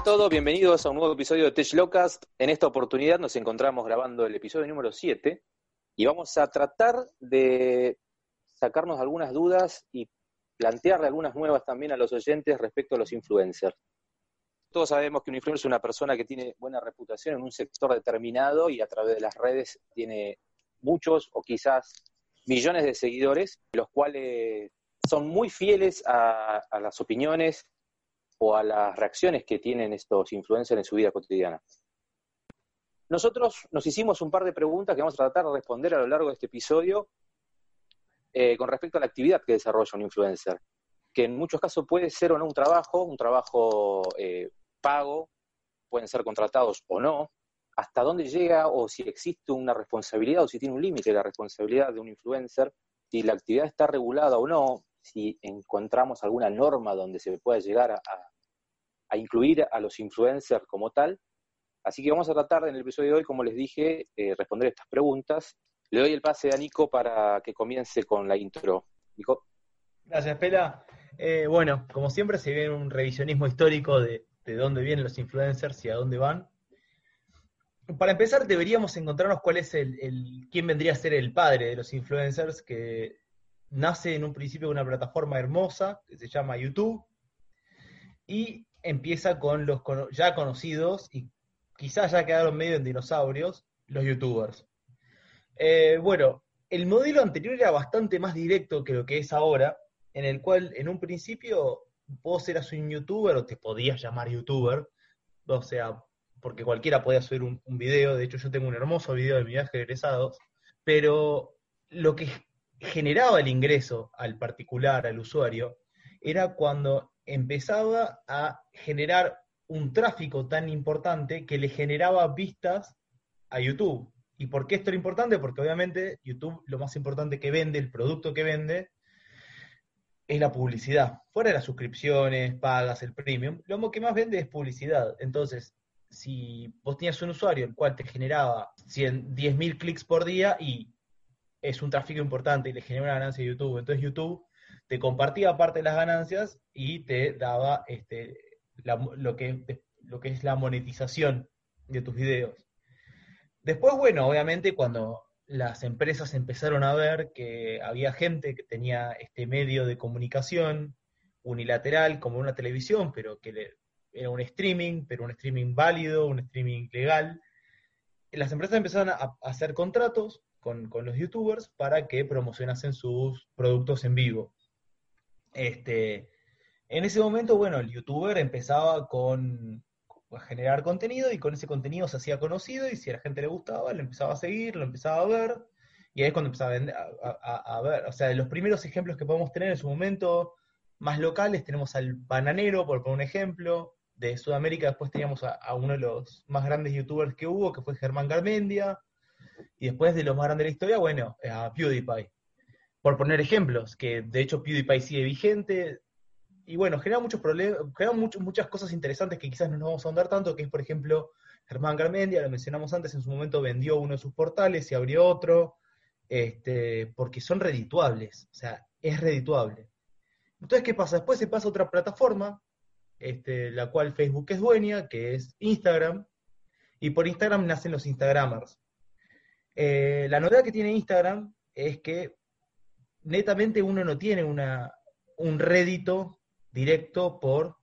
a todos, bienvenidos a un nuevo episodio de Tech Locast. En esta oportunidad nos encontramos grabando el episodio número 7 y vamos a tratar de sacarnos algunas dudas y plantearle algunas nuevas también a los oyentes respecto a los influencers. Todos sabemos que un influencer es una persona que tiene buena reputación en un sector determinado y a través de las redes tiene muchos o quizás millones de seguidores, los cuales son muy fieles a, a las opiniones o a las reacciones que tienen estos influencers en su vida cotidiana. Nosotros nos hicimos un par de preguntas que vamos a tratar de responder a lo largo de este episodio eh, con respecto a la actividad que desarrolla un influencer, que en muchos casos puede ser o no un trabajo, un trabajo eh, pago, pueden ser contratados o no, hasta dónde llega o si existe una responsabilidad o si tiene un límite la responsabilidad de un influencer, si la actividad está regulada o no, si encontramos alguna norma donde se pueda llegar a, a incluir a los influencers como tal. Así que vamos a tratar en el episodio de hoy, como les dije, eh, responder estas preguntas. Le doy el pase a Nico para que comience con la intro. Nico. Gracias, Pela. Eh, bueno, como siempre se ve un revisionismo histórico de, de dónde vienen los influencers y a dónde van. Para empezar, deberíamos encontrarnos cuál es el, el, quién vendría a ser el padre de los influencers, que nace en un principio de una plataforma hermosa que se llama YouTube, y empieza con los ya conocidos y quizás ya quedaron medio en dinosaurios, los youtubers. Eh, bueno, el modelo anterior era bastante más directo que lo que es ahora, en el cual en un principio vos eras un youtuber o te podías llamar youtuber, o sea, porque cualquiera podía subir un, video, de hecho yo tengo un hermoso video de mi viaje de egresados, pero lo que generaba el ingreso al particular, al usuario, era cuando empezaba a generar un tráfico tan importante que le generaba vistas a YouTube. ¿Y por qué esto era importante? Porque obviamente YouTube lo más importante que vende, el producto que vende, es la publicidad. Fuera de las suscripciones, pagas, el premium, lo que más vende es publicidad. Entonces, si vos tenías un usuario el cual te generaba 100, 10.000 clics por día y es un tráfico importante y le genera una ganancia a YouTube, entonces YouTube te compartía parte de las ganancias y te daba este, lo, que, es la monetización de tus videos. Después, bueno, obviamente cuando las empresas empezaron a ver que había gente que tenía este medio de comunicación unilateral como una televisión, pero que era un streaming, pero un streaming válido, un streaming legal, las empresas empezaron a, hacer contratos con, con, los youtubers para que promocionasen sus productos en vivo. Este, en ese momento, bueno, el youtuber empezaba con a generar contenido y con ese contenido se hacía conocido y si a la gente le gustaba, lo empezaba a seguir, lo empezaba a ver y ahí es cuando empezaba a, a, ver, o sea, los primeros ejemplos que podemos tener en su momento más locales, tenemos al bananero, por poner un ejemplo, de Sudamérica después teníamos a, uno de los más grandes youtubers que hubo, que fue Germán Garmendia, y después de los más grandes de la historia, bueno, a PewDiePie por poner ejemplos, que de hecho PewDiePie sigue vigente, y bueno, genera muchos problemas, genera muchas cosas interesantes que quizás no nos vamos a ahondar tanto, que es, por ejemplo, Germán Garmendia, lo mencionamos antes, en su momento vendió uno de sus portales y abrió otro, este, porque son redituables, o sea, es redituable. Entonces, ¿qué pasa? Después se pasa a otra plataforma, este, la cual Facebook es dueña, que es Instagram, y por Instagram nacen los Instagramers. Eh, la novedad que tiene Instagram es que netamente uno no tiene un rédito directo por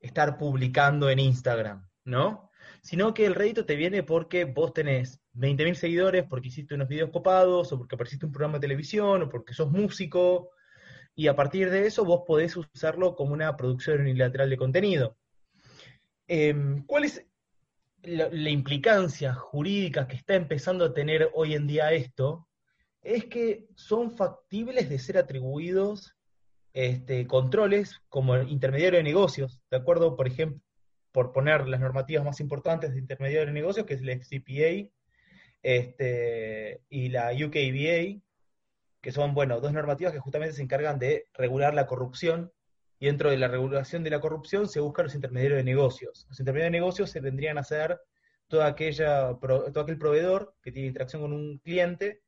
estar publicando en Instagram, ¿no? Sino que el rédito te viene porque vos tenés 20.000 seguidores, porque hiciste unos videos copados, o porque apareciste un programa de televisión, o porque sos músico, y a partir de eso vos podés usarlo como una producción unilateral de contenido. Eh, ¿Cuál es la, la implicancia jurídica que está empezando a tener hoy en día esto? Es que son factibles de ser atribuidos este, controles como intermediario de negocios, ¿de acuerdo? Por ejemplo, por poner las normativas más importantes de intermediario de negocios, que es la FCPA este, y la UKBA, que son, bueno, dos normativas que justamente se encargan de regular la corrupción, y dentro de la regulación de la corrupción se buscan los intermediarios de negocios. Los intermediarios de negocios se vendrían a ser aquella, todo aquel proveedor que tiene interacción con un cliente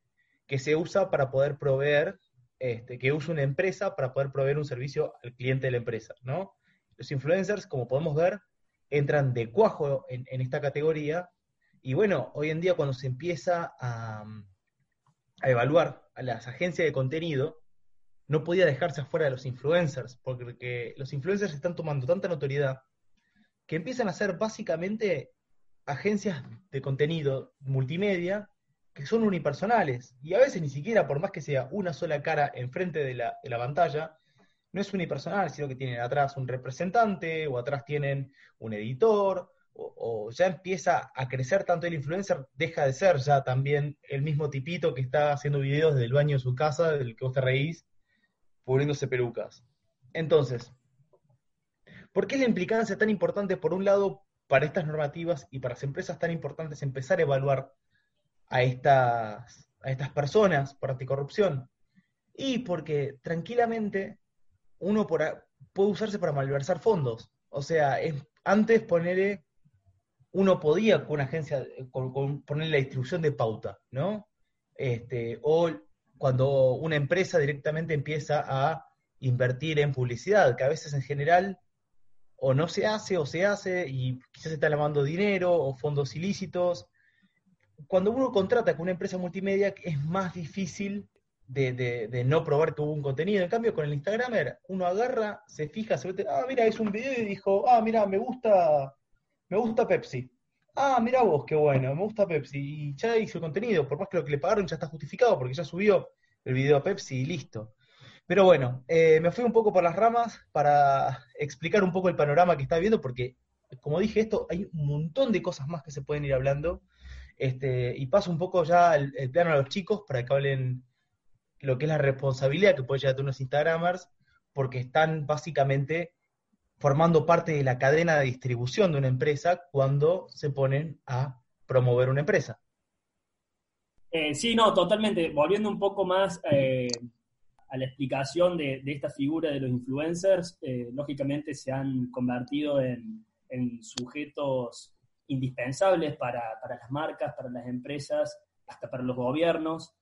que se usa para poder proveer, este, que usa una empresa para poder proveer un servicio al cliente de la empresa, ¿no? Los influencers, como podemos ver, entran de cuajo en, esta categoría. Y bueno, hoy en día cuando se empieza a, a evaluar a las agencias de contenido, no podía dejarse afuera de los influencers, porque los influencers están tomando tanta notoriedad que empiezan a ser básicamente agencias de contenido multimedia que son unipersonales. Y a veces ni siquiera, por más que sea una sola cara enfrente de la, de la pantalla, no es unipersonal, sino que tienen atrás un representante, o atrás tienen un editor, o, ya empieza a crecer tanto el influencer, deja de ser ya también el mismo tipito que está haciendo videos desde el baño de su casa, del que vos te reís, poniéndose pelucas. Entonces, ¿por qué es la implicancia tan importante, por un lado, para estas normativas y para las empresas tan importantes empezar a evaluar a estas, a estas personas por anticorrupción? Y porque tranquilamente uno puede usarse para malversar fondos. O sea, es, antes ponerle, uno podía con una agencia, con, ponerle la distribución de pauta, ¿no? Este, o cuando una empresa directamente empieza a invertir en publicidad, que a veces en general o no se hace o se hace y quizás se está lavando dinero o fondos ilícitos. Cuando uno contrata con una empresa multimedia es más difícil de, no probar que hubo un contenido. En cambio, con el Instagramer, uno agarra, se fija, se ve, ah, mira, es un video y dijo, ah, mira, me gusta, me gusta Pepsi. Ah, mira vos, qué bueno, me gusta Pepsi. Y ya hizo contenido, por más que lo que le pagaron ya está justificado, porque ya subió el video a Pepsi y listo. Pero bueno, eh, me fui un poco por las ramas para explicar un poco el panorama que está viendo, porque, como dije, esto hay un montón de cosas más que se pueden ir hablando. Este, y paso un poco ya el, el plano a los chicos para que hablen lo que es la responsabilidad que puede llegar a unos Instagramers, porque están básicamente formando parte de la cadena de distribución de una empresa cuando se ponen a promover una empresa. Eh, sí, no, totalmente. Volviendo un poco más eh, a la explicación de, esta figura de los influencers, eh, lógicamente se han convertido en, sujetos indispensables para, para, las marcas, para las empresas, hasta para los gobiernos,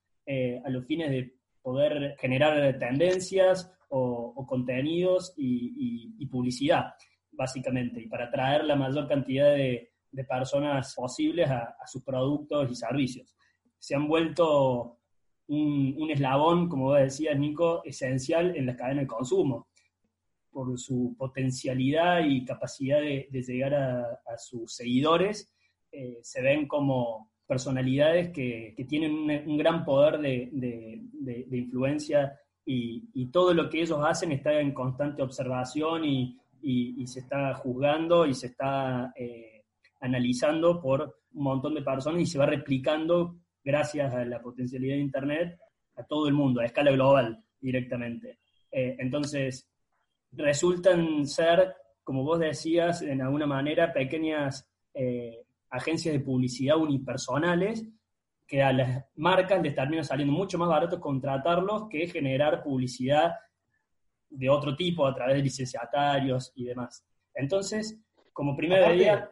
a los fines de poder generar tendencias o, contenidos y, publicidad, básicamente, y para atraer la mayor cantidad de, personas posibles a, sus productos y servicios. Se han vuelto un, eslabón, como decías, Nico, esencial en la cadena de consumo, por su potencialidad y capacidad de, llegar a, sus seguidores, eh, se ven como personalidades que, tienen un, gran poder de, influencia y, todo lo que ellos hacen está en constante observación y, se está juzgando y se está eh, analizando por un montón de personas y se va replicando gracias a la potencialidad de Internet a todo el mundo, a escala global directamente. Eh, entonces, resultan ser, como vos decías, en alguna manera, pequeñas eh, agencias de publicidad unipersonales que a las marcas les termina saliendo mucho más barato contratarlos que generar publicidad de otro tipo a través de licenciatarios y demás. Entonces, como primera idea...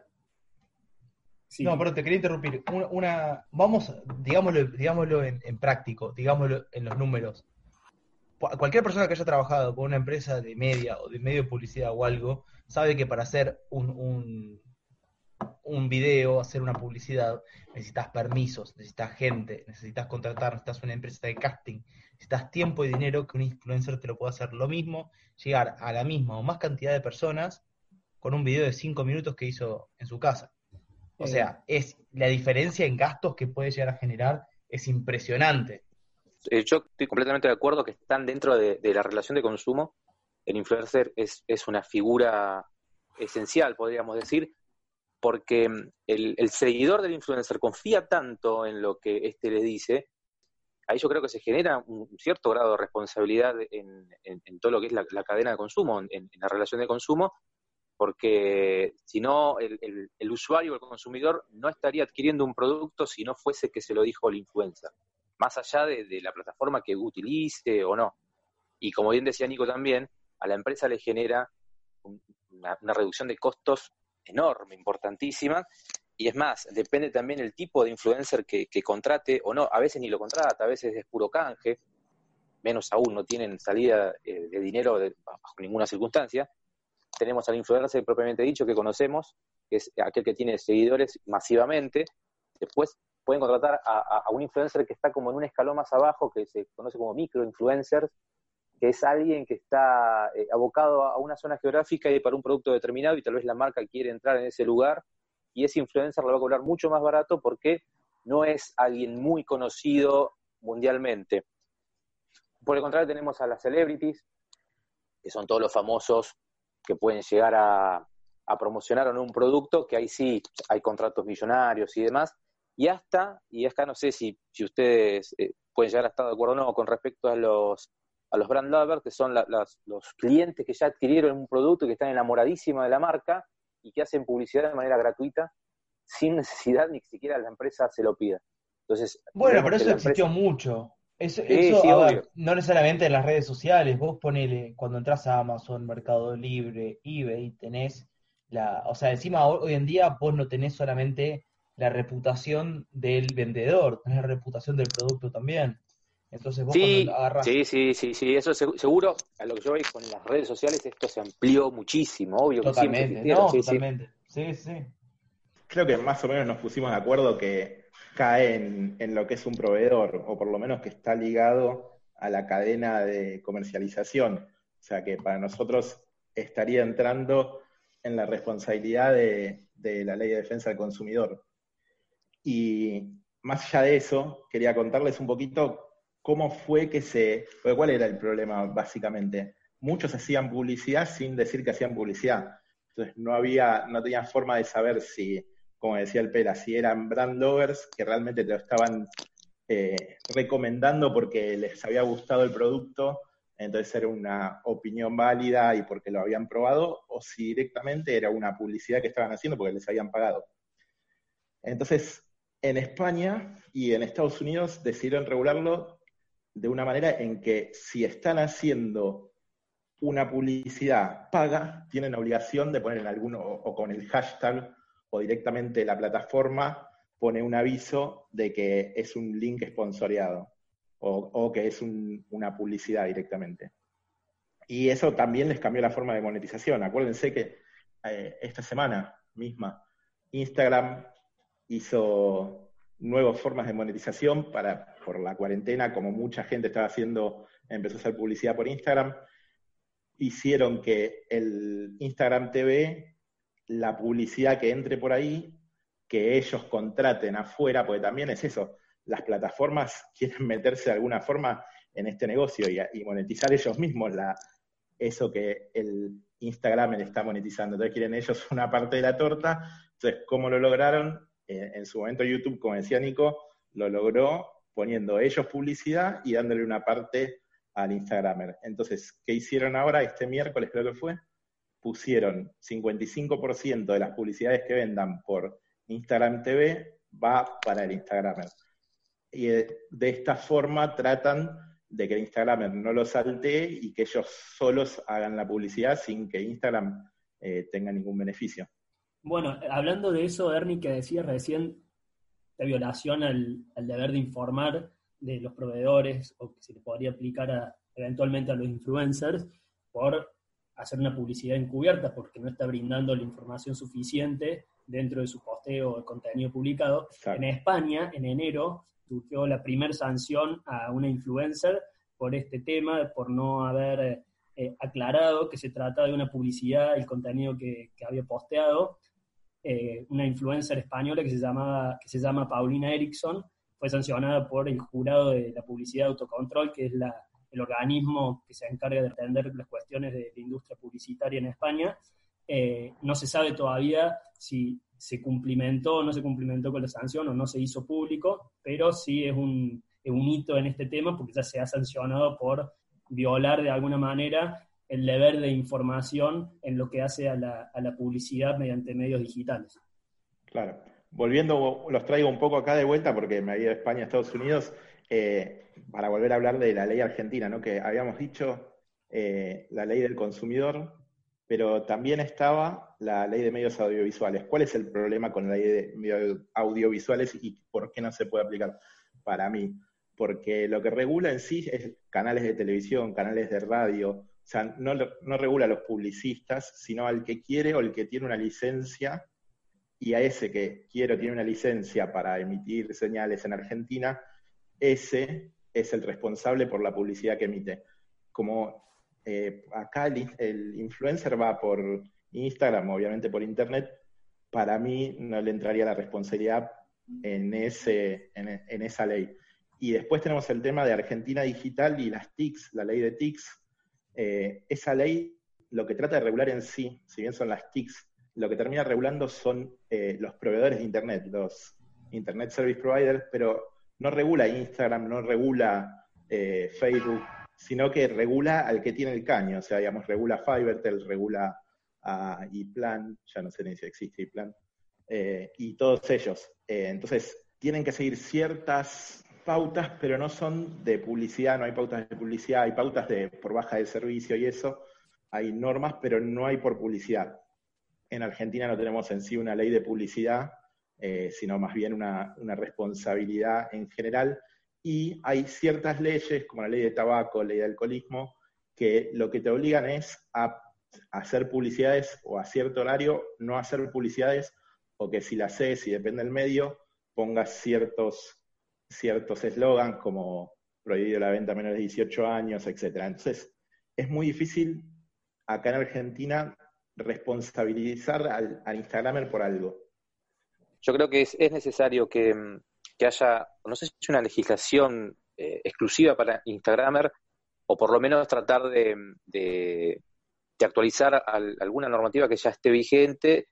No, pero te quería interrumpir. Una, vamos, digámoslo, digámoslo en, práctico, digámoslo en los números. Cualquier persona que haya trabajado con una empresa de media o de medio de publicidad o algo, sabe que para hacer un un video, hacer una publicidad, necesitas permisos, necesitas gente, necesitas contratar, necesitas una empresa de casting, necesitas tiempo y dinero que un influencer te lo pueda hacer. Lo mismo, llegar a la misma o más cantidad de personas con un video de cinco minutos que hizo en su casa. O sea, es la diferencia en gastos que puede llegar a generar es impresionante. Eh, yo estoy completamente de acuerdo que están dentro de, la relación de consumo. El influencer es, es una figura esencial, podríamos decir, porque mm, el, seguidor del influencer confía tanto en lo que éste le dice, ahí yo creo que se genera un cierto grado de responsabilidad en, todo lo que es la, cadena de consumo, en, la relación de consumo, porque si no, el, el, usuario, el consumidor, no estaría adquiriendo un producto si no fuese que se lo dijo el influencer, más allá de, la plataforma que utilice o no. Y como bien decía Nico también, a la empresa le genera una reducción de costos enorme, importantísima. Y es más, depende también el tipo de influencer que, contrate o no. A veces ni lo contrata, a veces es puro canje, menos aún no tienen salida eh, de dinero bajo ninguna circunstancia. Tenemos al influencer propiamente dicho que conocemos, que es aquel que tiene seguidores masivamente. Después pueden contratar a, un influencer que está como en un escalón más abajo, que se conoce como microinfluencers, que es alguien que está eh, abocado a una zona geográfica y para un producto determinado y tal vez la marca quiere entrar en ese lugar y ese influencer lo va a cobrar mucho más barato porque no es alguien muy conocido mundialmente. Por el contrario, tenemos a las celebrities, que son todos los famosos que pueden llegar a, promocionar en un producto, que ahí sí hay contratos millonarios y demás, y hasta, y acá no sé si, si ustedes eh, pueden llegar a estar de acuerdo o no con respecto a los, a los brand lovers, que son los clientes que ya adquirieron un producto y que están enamoradísimos de la marca y que hacen publicidad de manera gratuita sin necesidad ni siquiera la empresa se lo pida. Entonces, bueno, pero eso existió mucho. Eso, no necesariamente en las redes sociales. Vos ponele, cuando entras a Amazon, Mercado Libre, eBay, tenés la. O sea, encima hoy en día vos no tenés solamente la reputación del vendedor, tenés la reputación del producto también. Entonces vos sí, agarrás... Sí, sí, sí, sí, eso seguro, a lo que yo veis con las redes sociales, esto se amplió muchísimo, obvio. Totalmente, no, totalmente. Sí, sí. Creo que más o menos nos pusimos de acuerdo que cae en, lo que es un proveedor, o por lo menos que está ligado a la cadena de comercialización. O sea que para nosotros estaría entrando en la responsabilidad de, la ley de defensa del consumidor. Y más allá de eso, quería contarles un poquito cómo fue que se... ¿Cuál era el problema básicamente? Muchos hacían publicidad sin decir que hacían publicidad. Entonces no había, no tenían forma de saber si como decía el Pera, si eran brand lovers que realmente te lo estaban eh, recomendando porque les había gustado el producto, entonces era una opinión válida y porque lo habían probado, o si directamente era una publicidad que estaban haciendo porque les habían pagado. Entonces, en España y en Estados Unidos decidieron regularlo de una manera en que si están haciendo una publicidad paga, tienen obligación de poner en alguno o con el hashtag o directamente la plataforma pone un aviso de que es un link sponsoreado o, que es una publicidad directamente. Y eso también les cambió la forma de monetización. Acuérdense que eh, esta semana misma Instagram hizo nuevas formas de monetización para, por la cuarentena, como mucha gente estaba haciendo, empezó a hacer publicidad por Instagram, hicieron que el Instagram TV la publicidad que entre por ahí, que ellos contraten afuera, porque también es eso, las plataformas quieren meterse de alguna forma en este negocio y, monetizar ellos mismos la, eso que el Instagram le está monetizando. Entonces quieren ellos una parte de la torta. Entonces, ¿cómo lo lograron? En su momento YouTube, como decía Nico, lo logró poniendo ellos publicidad y dándole una parte al Instagramer. Entonces, ¿qué hicieron ahora? Este miércoles creo que fue, pusieron 55% de las publicidades que vendan por Instagram TV va para el Instagramer. Y de, esta forma tratan de que el Instagramer no lo salte y que ellos solos hagan la publicidad sin que Instagram eh, tenga ningún beneficio. Bueno, hablando de eso, Ernie, que decías recién, la violación al, deber de informar de los proveedores o que se le podría aplicar eventualmente a los influencers por hacer una publicidad encubierta porque no está brindando la información suficiente dentro de su posteo o contenido publicado. En España, en enero, surgió la primera sanción a una influencer por este tema, por no haber eh, aclarado que se trata de una publicidad, el contenido que, había posteado. Eh, una influencer española que se, llamaba, que se llama Paulina Erickson fue sancionada por el jurado de la publicidad de autocontrol, que es la, el organismo que se encarga de atender las cuestiones de la industria publicitaria en España. Eh, no se sabe todavía si se cumplimentó o no se cumplimentó con la sanción o no se hizo público, pero sí es un, hito en este tema porque ya se ha sancionado por violar de alguna manera el deber de información en lo que hace a la, a la publicidad mediante medios digitales. Claro. Volviendo, los traigo un poco acá de vuelta porque me había ido a España, Estados Unidos. Eh, para volver a hablar de la ley argentina, ¿no? que habíamos dicho eh, la ley del consumidor, pero también estaba la ley de medios audiovisuales. ¿Cuál es el problema con la ley de medios audiovisuales y por qué no se puede aplicar? Para mí, porque lo que regula en sí es canales de televisión, canales de radio, sea, no, no regula a los publicistas, sino al que quiere o el que tiene una licencia y a ese que quiero tiene una licencia para emitir señales en Argentina, ese es el responsable por la publicidad que emite. Como eh, acá el, influencer va por Instagram, obviamente por Internet, para mí no le entraría la responsabilidad en, ese, en, esa ley. Y después tenemos el tema de Argentina Digital y las TICs, la ley de TICs. Eh, esa ley lo que trata de regular en sí, si bien son las TICs, lo que termina regulando son eh, los proveedores de Internet, los Internet Service Providers, pero no regula Instagram, no regula eh, Facebook, sino que regula al que tiene el caño, o sea, digamos, regula Fivertel, regula a iPlan, ya no sé ni si existe iPlan, eh, y todos ellos. Eh, entonces, tienen que seguir ciertas pautas, pero no son de publicidad, no hay pautas de publicidad, hay pautas de por baja de servicio y eso, hay normas, pero no hay por publicidad. En Argentina no tenemos en sí una ley de publicidad, eh, sino más bien una, responsabilidad en general. Y hay ciertas leyes, como la ley de tabaco, ley de alcoholismo, que lo que te obligan es a hacer publicidades o a cierto horario no hacer publicidades, o que si las haces y depende del medio, pongas ciertos ciertos eslogans como prohibido la venta a menores de 18 años, etc. Entonces, es muy difícil acá en Argentina responsabilizar al, al Instagramer por algo yo creo que es, necesario que, haya, no sé si es una legislación eh, exclusiva para Instagramer, o por lo menos tratar de, actualizar alguna normativa que ya esté vigente,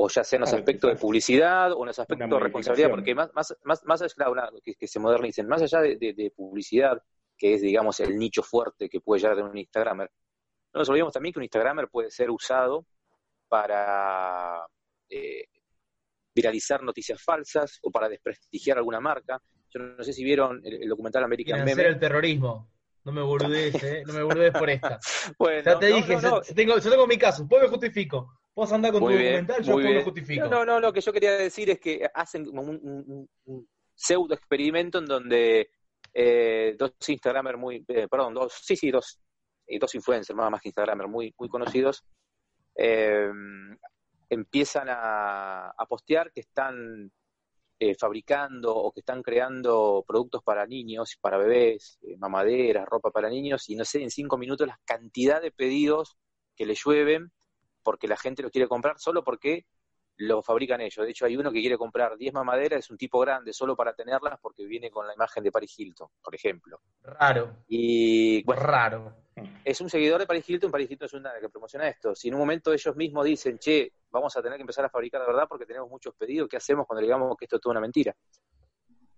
o ya sea en los aspectos de publicidad o en los aspectos de responsabilidad, porque más, más, más, más allá que, que, se modernicen, más allá de, publicidad, que es, digamos, el nicho fuerte que puede llegar de un Instagramer, no nos olvidemos también que un Instagramer puede ser usado para eh, viralizar noticias falsas o para desprestigiar alguna marca. Yo no sé si vieron el, documental American Meme. el terrorismo. No me burdes, ¿eh? No me burdes por esta. bueno, ya te dije, Tengo, yo tengo mi caso, después me justifico. Vos andar con tu documental, yo después me justifico. No, no, lo que yo quería decir es que hacen un, pseudo experimento en donde eh, dos Instagramers muy, eh, perdón, dos, sí, sí, dos, eh, dos influencers, más, más que Instagramers muy, muy conocidos, eh, empiezan a, postear que están eh, fabricando o que están creando productos para niños, para bebés, eh, mamaderas, ropa para niños, y no sé, en cinco minutos la cantidad de pedidos que le llueven porque la gente los quiere comprar solo porque lo fabrican ellos. De hecho, hay uno que quiere comprar 10 mamaderas, es un tipo grande, solo para tenerlas porque viene con la imagen de Paris Hilton, por ejemplo. Raro. Y raro. Es un seguidor de Paris Hilton, Paris Hilton es una que promociona esto. Si en un momento ellos mismos dicen, che, vamos a tener que empezar a fabricar de verdad porque tenemos muchos pedidos, ¿qué hacemos cuando digamos que esto es toda una mentira?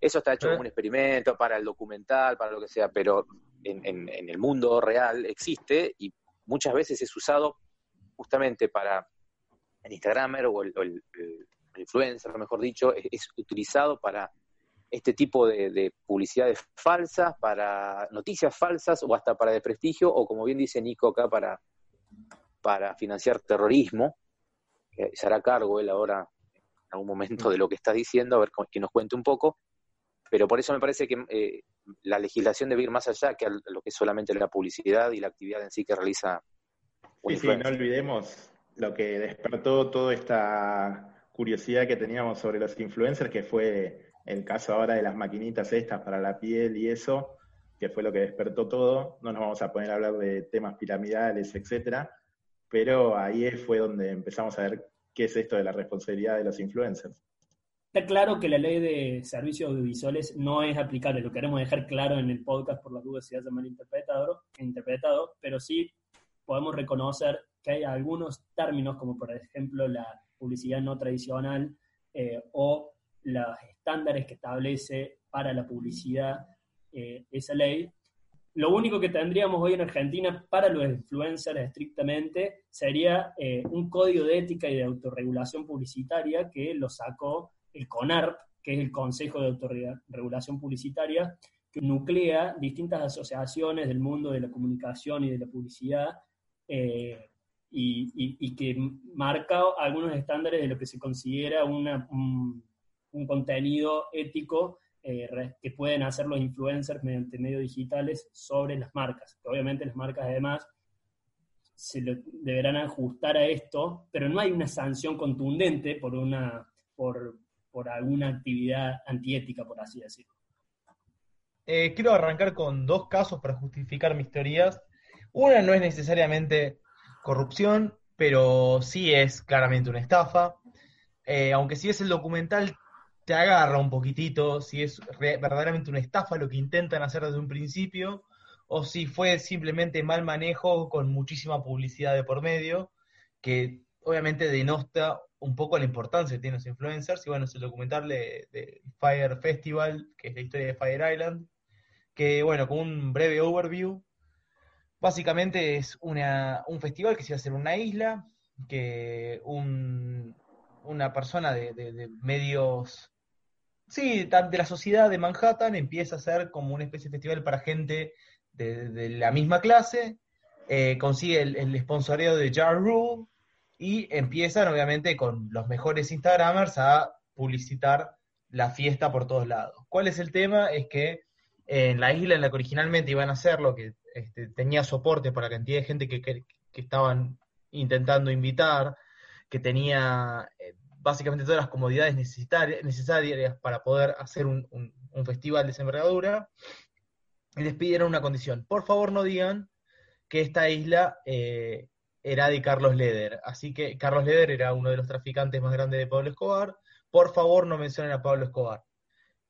Eso está hecho como eh. un experimento para el documental, para lo que sea, pero en, el mundo real existe y muchas veces es usado justamente para el Instagramer o el, el, el influencer, mejor dicho, es, utilizado para este tipo de, de, publicidades falsas, para noticias falsas o hasta para desprestigio o como bien dice Nico acá, para, para financiar terrorismo se hará cargo él ahora en algún momento de lo que está diciendo, a ver que nos cuente un poco, pero por eso me parece que eh, la legislación debe ir más allá que a lo que es solamente la publicidad y la actividad en sí que realiza. Sí, sí, no olvidemos lo que despertó toda esta curiosidad que teníamos sobre los influencers, que fue el caso ahora de las maquinitas estas para la piel y eso, que fue lo que despertó todo. No nos vamos a poner a hablar de temas piramidales, etcétera, pero ahí fue donde empezamos a ver qué es esto de la responsabilidad de los influencers. Está claro que la ley de servicios audiovisuales no es aplicable, lo queremos dejar claro en el podcast por las dudas si haya malinterpretado, interpretado, pero sí podemos reconocer que hay algunos términos, como por ejemplo la publicidad no tradicional eh, o los estándares que establece para la publicidad eh, esa ley, lo único que tendríamos hoy en Argentina para los influencers estrictamente sería eh, un código de ética y de autorregulación publicitaria que lo sacó el CONARP, que es el Consejo de Autorregulación Publicitaria, que nuclea distintas asociaciones del mundo de la comunicación y de la publicidad eh, y, que marca algunos estándares de lo que se considera un contenido ético eh, que pueden hacer los influencers mediante medios digitales sobre las marcas. Obviamente las marcas además se deberán ajustar a esto, pero no hay una sanción contundente por, una, por, por alguna actividad antiética, por así decirlo. Eh, quiero arrancar con dos casos para justificar mis teorías. Una no es necesariamente corrupción, pero sí es claramente una estafa. Eh, aunque si es el documental, te agarra un poquitito, si es verdaderamente una estafa lo que intentan hacer desde un principio, o si fue simplemente mal manejo con muchísima publicidad de por medio, que obviamente denota un poco la importancia que tienen los influencers. Y bueno, es el documental de, Fire Festival, que es la historia de Fire Island, que bueno, con un breve overview, básicamente es una, un festival que se va a hacer en una isla, que una persona de, medios, sí, de la sociedad de Manhattan empieza a hacer como una especie de festival para gente de, la misma clase, eh, consigue el, el de Jar Rule y empiezan obviamente con los mejores Instagramers a publicitar la fiesta por todos lados. ¿Cuál es el tema? Es que en la isla en la que originalmente iban a hacerlo, que este, tenía soporte para la cantidad de gente que, estaban intentando invitar, que tenía eh, básicamente todas las comodidades necesarias para poder hacer un, festival de envergadura, y les pidieron una condición. Por favor, no digan que esta isla eh, era de Carlos Leder. Así que Carlos Leder era uno de los traficantes más grandes de Pablo Escobar. Por favor, no mencionen a Pablo Escobar.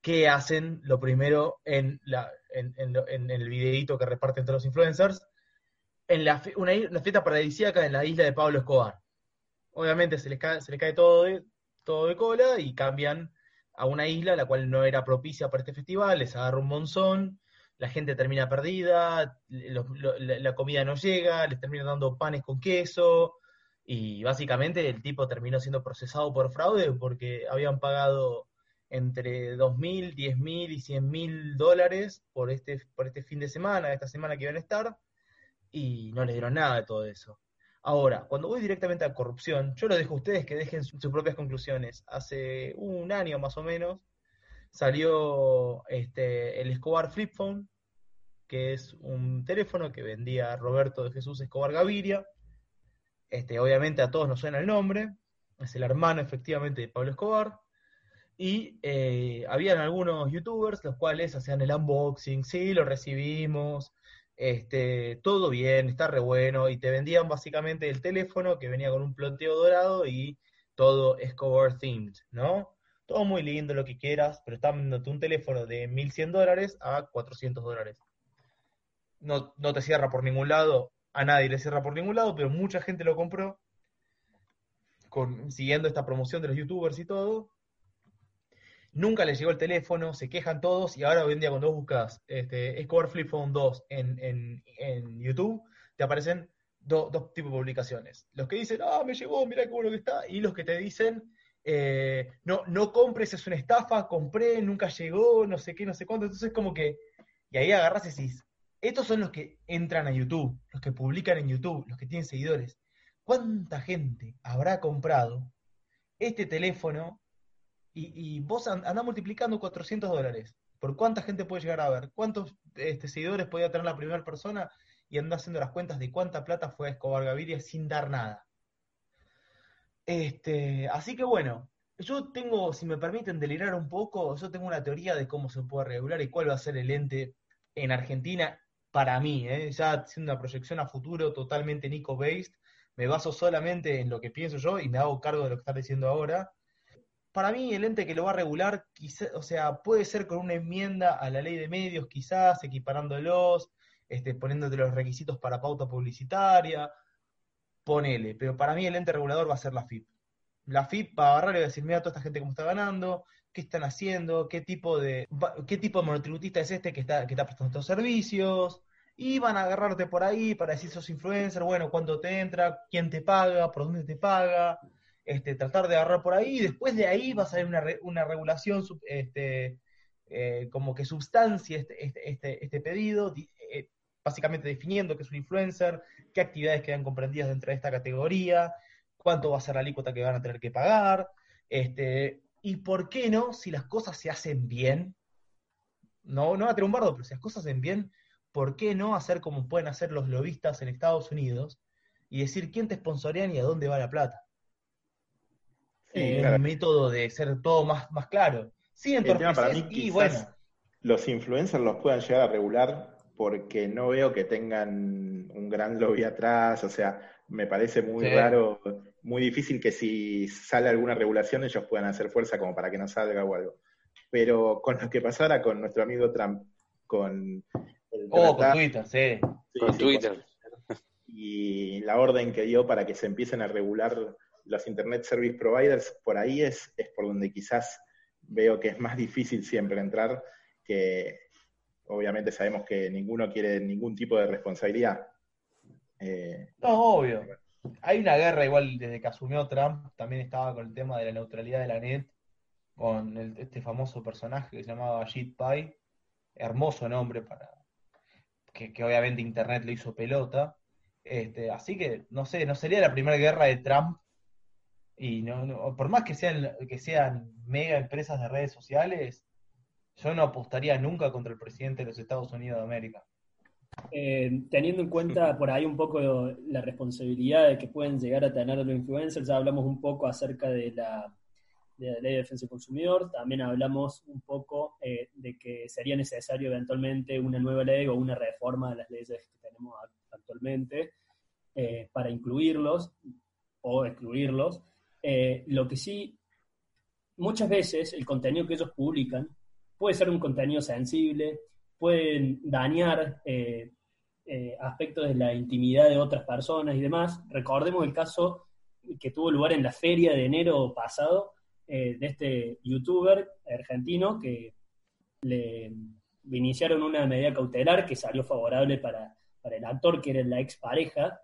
¿Qué hacen? Lo primero en, la, el videíto que reparten todos los influencers. En la, una, fiesta paradisíaca en la isla de Pablo Escobar. Obviamente se les cae, se les cae todo, de, todo de cola y cambian a una isla la cual no era propicia para este festival, les agarra un monzón, la gente termina perdida, la, comida no llega, les terminan dando panes con queso, y básicamente el tipo terminó siendo procesado por fraude porque habían pagado entre 2.000, 10.000 y 100.000 dólares por este, por este fin de semana, esta semana que iban a estar, y no les dieron nada de todo eso. Ahora, cuando voy directamente a corrupción, yo lo dejo a ustedes que dejen sus propias conclusiones. Hace un año más o menos, salió este, el Escobar Flip Phone, que es un teléfono que vendía Roberto de Jesús Escobar Gaviria. Este, obviamente a todos nos suena el nombre, es el hermano efectivamente de Pablo Escobar. Y eh, habían algunos youtubers los cuales hacían el unboxing, sí, lo recibimos, este, todo bien, está re bueno, y te vendían básicamente el teléfono que venía con un planteo dorado y todo Escobar themed, ¿no? todo muy lindo, lo que quieras, pero están dándote un teléfono de 1100 dólares a 400 dólares. No, no te cierra por ningún lado, a nadie le cierra por ningún lado, pero mucha gente lo compró, con, siguiendo esta promoción de los youtubers y todo. Nunca les llegó el teléfono, se quejan todos, y ahora hoy en día cuando buscas este, Escobar Flip Phone 2 en, YouTube, te aparecen dos tipos de publicaciones. Los que dicen, ah, me llegó, mira qué bueno que está, y los que te dicen, eh, no, no compres, es una estafa, compré, nunca llegó, no sé qué, no sé cuánto. Entonces, como que, y ahí agarras y decís, estos son los que entran a YouTube, los que publican en YouTube, los que tienen seguidores. ¿Cuánta gente habrá comprado este teléfono y, vos andás multiplicando 400 dólares? ¿Por cuánta gente puede llegar a ver? ¿Cuántos este, seguidores podía tener la primera persona? Y andás haciendo las cuentas de cuánta plata fue a Escobar Gaviria sin dar nada. Este, así que bueno, yo tengo, si me permiten delirar un poco, yo tengo una teoría de cómo se puede regular y cuál va a ser el ente en Argentina para mí, ¿eh? ya haciendo una proyección a futuro totalmente Nico-based, me baso solamente en lo que pienso yo y me hago cargo de lo que estás diciendo ahora. Para mí, el ente que lo va a regular, quizá, o sea, puede ser con una enmienda a la ley de medios, quizás, equiparándolos, este, poniéndote los requisitos para pauta publicitaria, ponele, pero para mí el ente regulador va a ser la FIP. La FIP va a agarrar y va a decir, mira toda esta gente cómo está ganando, qué están haciendo, qué tipo de qué tipo de monotributista es este que está, que está prestando estos servicios, y van a agarrarte por ahí para decir sos influencer, bueno, cuánto te entra, quién te paga, por dónde te paga, este, tratar de agarrar por ahí, y después de ahí va a salir una, regulación este, eh, como que substancie este, este, este, este pedido, eh, básicamente definiendo qué es un influencer, qué actividades quedan comprendidas dentro de esta categoría, cuánto va a ser la alícuota que van a tener que pagar, este, y por qué no, si las cosas se hacen bien, no, no va a tener un bardo, pero si las cosas se hacen bien, ¿por qué no hacer como pueden hacer los lobistas en Estados Unidos? y decir quién te sponsorean y a dónde va la plata. Sí, Eh, claro. Un método de ser todo más, más claro. Sí, El tema para mí y bueno, los influencers los puedan llegar a regular porque no veo que tengan un gran lobby atrás, o sea, me parece muy Sí. raro, muy difícil que si sale alguna regulación ellos puedan hacer fuerza como para que no salga o algo. Pero con lo que pasara con nuestro amigo Trump, con el oh, con Twitter, sí. sí, Con sí, Twitter. y la orden que dio para que se empiecen a regular los Internet Service Providers, por ahí es, es por donde quizás veo que es más difícil siempre entrar, que obviamente sabemos que ninguno quiere ningún tipo de responsabilidad. Eh, No, obvio. Hay una guerra igual desde que asumió Trump, también estaba con el tema de la neutralidad de la net, con el- este famoso personaje que se llamaba Ajit Pai, hermoso nombre para que, que obviamente Internet le hizo pelota. Este, así que no sé, no sería la primera guerra de Trump y no, no- por más que sean que sean mega empresas de redes sociales, yo no apostaría nunca contra el presidente de los Estados Unidos de América. Eh, teniendo en cuenta por ahí un poco la responsabilidad de que pueden llegar a tener los influencers, ya hablamos un poco acerca de la, de la ley de defensa del consumidor, también hablamos un poco eh, de que sería necesario eventualmente una nueva ley o una reforma de las leyes que tenemos actualmente eh, para incluirlos o excluirlos. Eh, lo que sí, muchas veces el contenido que ellos publican puede ser un contenido sensible, pueden dañar eh, eh, aspectos de la intimidad de otras personas y demás. Recordemos el caso que tuvo lugar en la feria de enero pasado de este youtuber argentino que le, le iniciaron una medida cautelar que salió favorable para, para el actor, que era la expareja,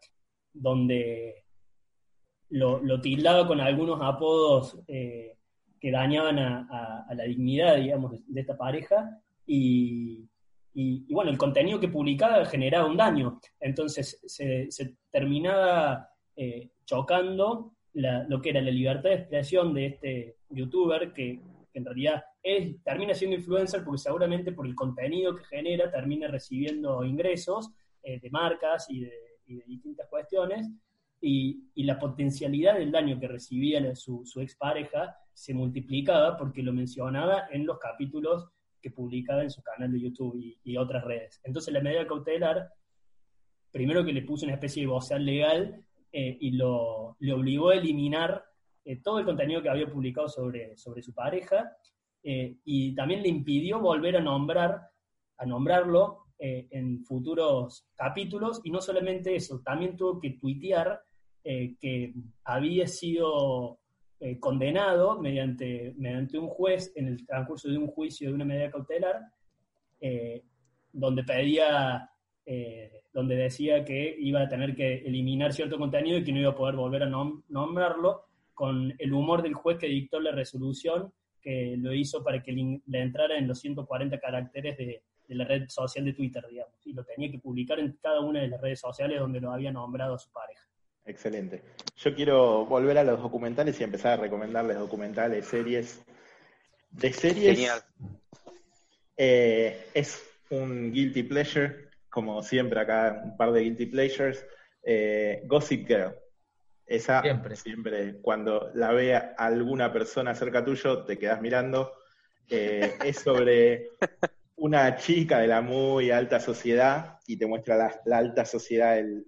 donde lo, tildaba con algunos apodos eh, que dañaban a, la dignidad, digamos, de, esta pareja, y, bueno, el contenido que publicaba generaba un daño. Entonces se, terminaba eh, chocando la- lo que era la libertad de expresión de este youtuber, que, en realidad es, termina siendo influencer porque seguramente por el contenido que genera termina recibiendo ingresos eh, de marcas y de distintas cuestiones, y, y la potencialidad del daño que recibía la- su, su expareja se multiplicaba porque lo mencionaba en los capítulos que publicaba en su canal de YouTube y, y otras redes. Entonces la medida cautelar, primero que le puso una especie de vocal legal eh, y lo, le obligó a eliminar eh, todo el contenido que había publicado sobre, sobre su pareja eh, y también le impidió volver a nombrar, a nombrarlo eh, en futuros capítulos. Y no solamente eso, también tuvo que tuitear eh, que había sido eh, condenado mediante, mediante un juez en el transcurso de un juicio de una medida cautelar, eh, donde pedía, eh, donde decía que iba a tener que eliminar cierto contenido y que no iba a poder volver a nom- nombrarlo, con el humor del juez que dictó la resolución que lo hizo para que le, entrara en los 140 caracteres de, de la red social de Twitter, digamos, y lo tenía que publicar en cada una de las redes sociales donde lo había nombrado a su pareja. Excelente. Yo quiero volver a los documentales y empezar a recomendarles documentales, series. De series, Genial. eh, es un guilty pleasure, como siempre acá, un par de guilty pleasures. Eh, Gossip Girl. Esa Siempre. siempre, cuando la vea alguna persona cerca tuyo, te quedas mirando. Eh, es sobre una chica de la muy alta sociedad y te muestra la, alta sociedad, el,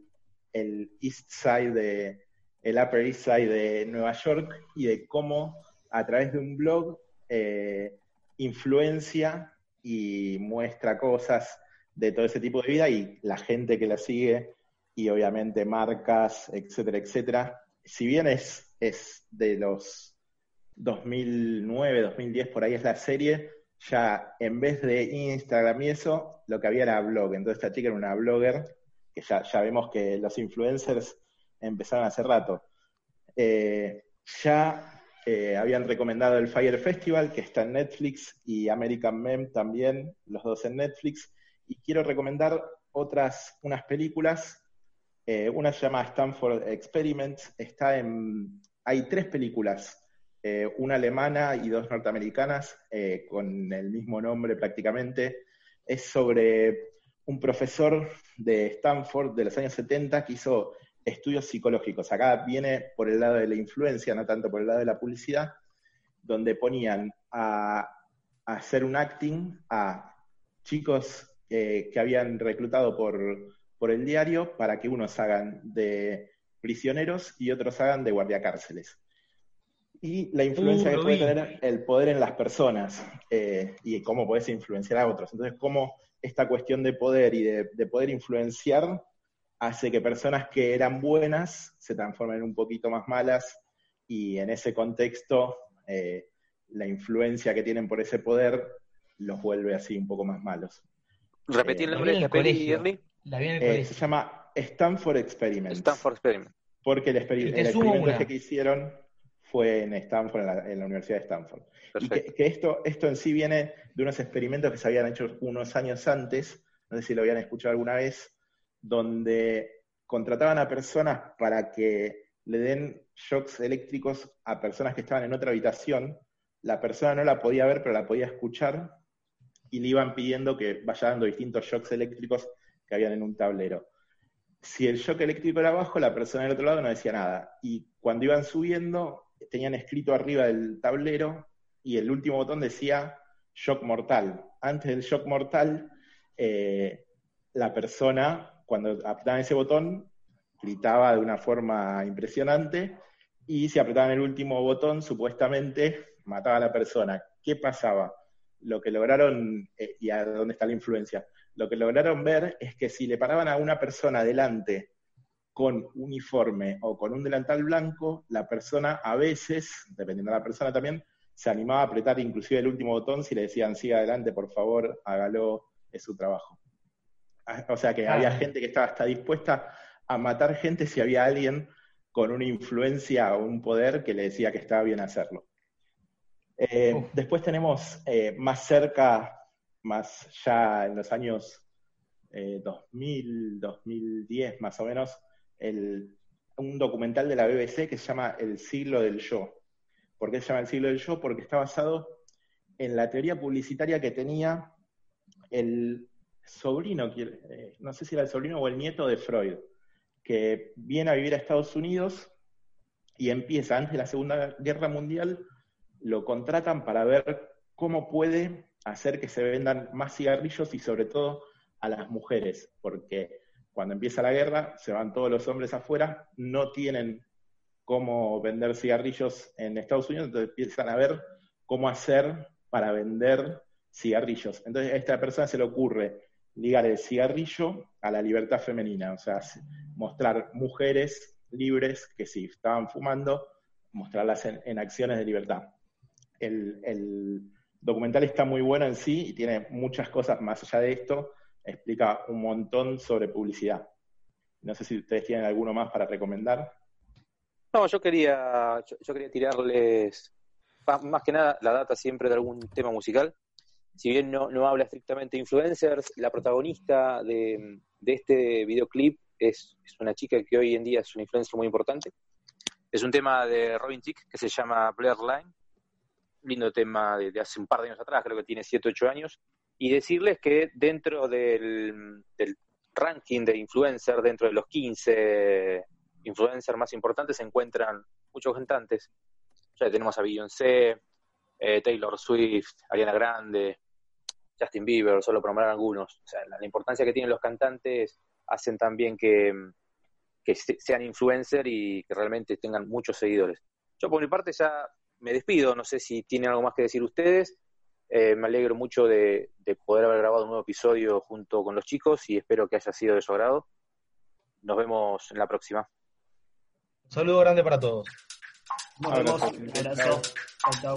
el East Side de, el Upper East Side de Nueva York y de cómo a través de un blog eh, influencia y muestra cosas de todo ese tipo de vida y la gente que la sigue y obviamente marcas, etcétera, etcétera. Si bien es, es de los 2009, 2010, por ahí es la serie, ya en vez de Instagram y eso, lo que había era blog. Entonces esta chica era una blogger, que ya, ya vemos que los influencers empezaron hace rato. Eh, ya eh, habían recomendado el Fire Festival, que está en Netflix, y American Mem también, los dos en Netflix. Y quiero recomendar otras, unas películas. Eh, una se llama Stanford Experiments. Está en, hay tres películas, eh, una alemana y dos norteamericanas, eh, con el mismo nombre prácticamente. Es sobre un profesor de Stanford de los años 70 que hizo estudios psicológicos. Acá viene por el lado de la influencia, no tanto por el lado de la publicidad, donde ponían a, hacer un acting a chicos eh, que habían reclutado por, por el diario para que unos hagan de prisioneros y otros hagan de guardiacárceles. Y la influencia que puede tener el poder en las personas eh, y cómo puedes influenciar a otros. Entonces, cómo esta cuestión de poder y de, poder influenciar hace que personas que eran buenas se transformen un poquito más malas y en ese contexto eh, la influencia que tienen por ese poder los vuelve así un poco más malos. Repetir el eh, nombre de esta peli, eh, se llama Stanford Experiment. Stanford Experiment. Porque el, experimento que hicieron fue en Stanford, en la, Universidad de Stanford. Y que, esto, esto en sí viene de unos experimentos que se habían hecho unos años antes, no sé si lo habían escuchado alguna vez, donde contrataban a personas para que le den shocks eléctricos a personas que estaban en otra habitación. La persona no la podía ver, pero la podía escuchar y le iban pidiendo que vaya dando distintos shocks eléctricos que habían en un tablero. Si el shock eléctrico era bajo, la persona del otro lado no decía nada. Y cuando iban subiendo, tenían escrito arriba del tablero y el último botón decía shock mortal. Antes del shock mortal, eh, la persona, cuando apretaban ese botón, gritaba de una forma impresionante y si apretaban el último botón, supuestamente mataba a la persona. ¿Qué pasaba? Lo que lograron, eh, y a dónde está la influencia, lo que lograron ver es que si le paraban a una persona delante con uniforme o con un delantal blanco, la persona a veces, dependiendo de la persona también, se animaba a apretar inclusive el último botón si le decían, siga adelante, por favor, hágalo, es su trabajo. Ah, o sea que había gente que estaba hasta dispuesta a matar gente si había alguien con una influencia o un poder que le decía que estaba bien hacerlo. Eh, después tenemos eh, más cerca más ya en los años 2000, eh, 2010 más o menos, un documental de la BBC que se llama El siglo del yo. ¿Por qué se llama El siglo del yo? Porque está basado en la teoría publicitaria que tenía el sobrino, eh, no sé si era el sobrino o el nieto de Freud, que viene a vivir a Estados Unidos y empieza antes de la Segunda Guerra Mundial, lo contratan para ver cómo puede hacer que se vendan más cigarrillos y sobre todo a las mujeres, porque cuando empieza la guerra se van todos los hombres afuera, no tienen cómo vender cigarrillos en Estados Unidos, entonces empiezan a ver cómo hacer para vender cigarrillos. Entonces a esta persona se le ocurre ligar el cigarrillo a la libertad femenina, o sea, mostrar mujeres libres que si estaban fumando, mostrarlas en, acciones de libertad. el, documental está muy bueno en sí y tiene muchas cosas más allá de esto. Explica un montón sobre publicidad. No sé si ustedes tienen alguno más para recomendar. No, yo quería, yo, quería tirarles más que nada la data siempre de algún tema musical. Si bien no, no habla estrictamente de influencers, la protagonista de, este videoclip es, es, una chica que hoy en día es una influencer muy importante. Es un tema de Robin Thicke que se llama Blair Line lindo tema de, hace un par de años atrás, creo que tiene 7, 8 años, y decirles que dentro del, ranking de influencers, dentro de los 15 influencers más importantes, se encuentran muchos cantantes. Ya tenemos a Beyoncé, eh, Taylor Swift, Ariana Grande, Justin Bieber, solo por nombrar algunos. O sea, la, importancia que tienen los cantantes hacen también que, que sean influencers y que realmente tengan muchos seguidores. Yo por mi parte ya me despido, no sé si tienen algo más que decir ustedes. Eh, me alegro mucho de, poder haber grabado un nuevo episodio junto con los chicos y espero que haya sido de su agrado. Nos vemos en la próxima. Un saludo grande para todos. Nos vemos. Chao.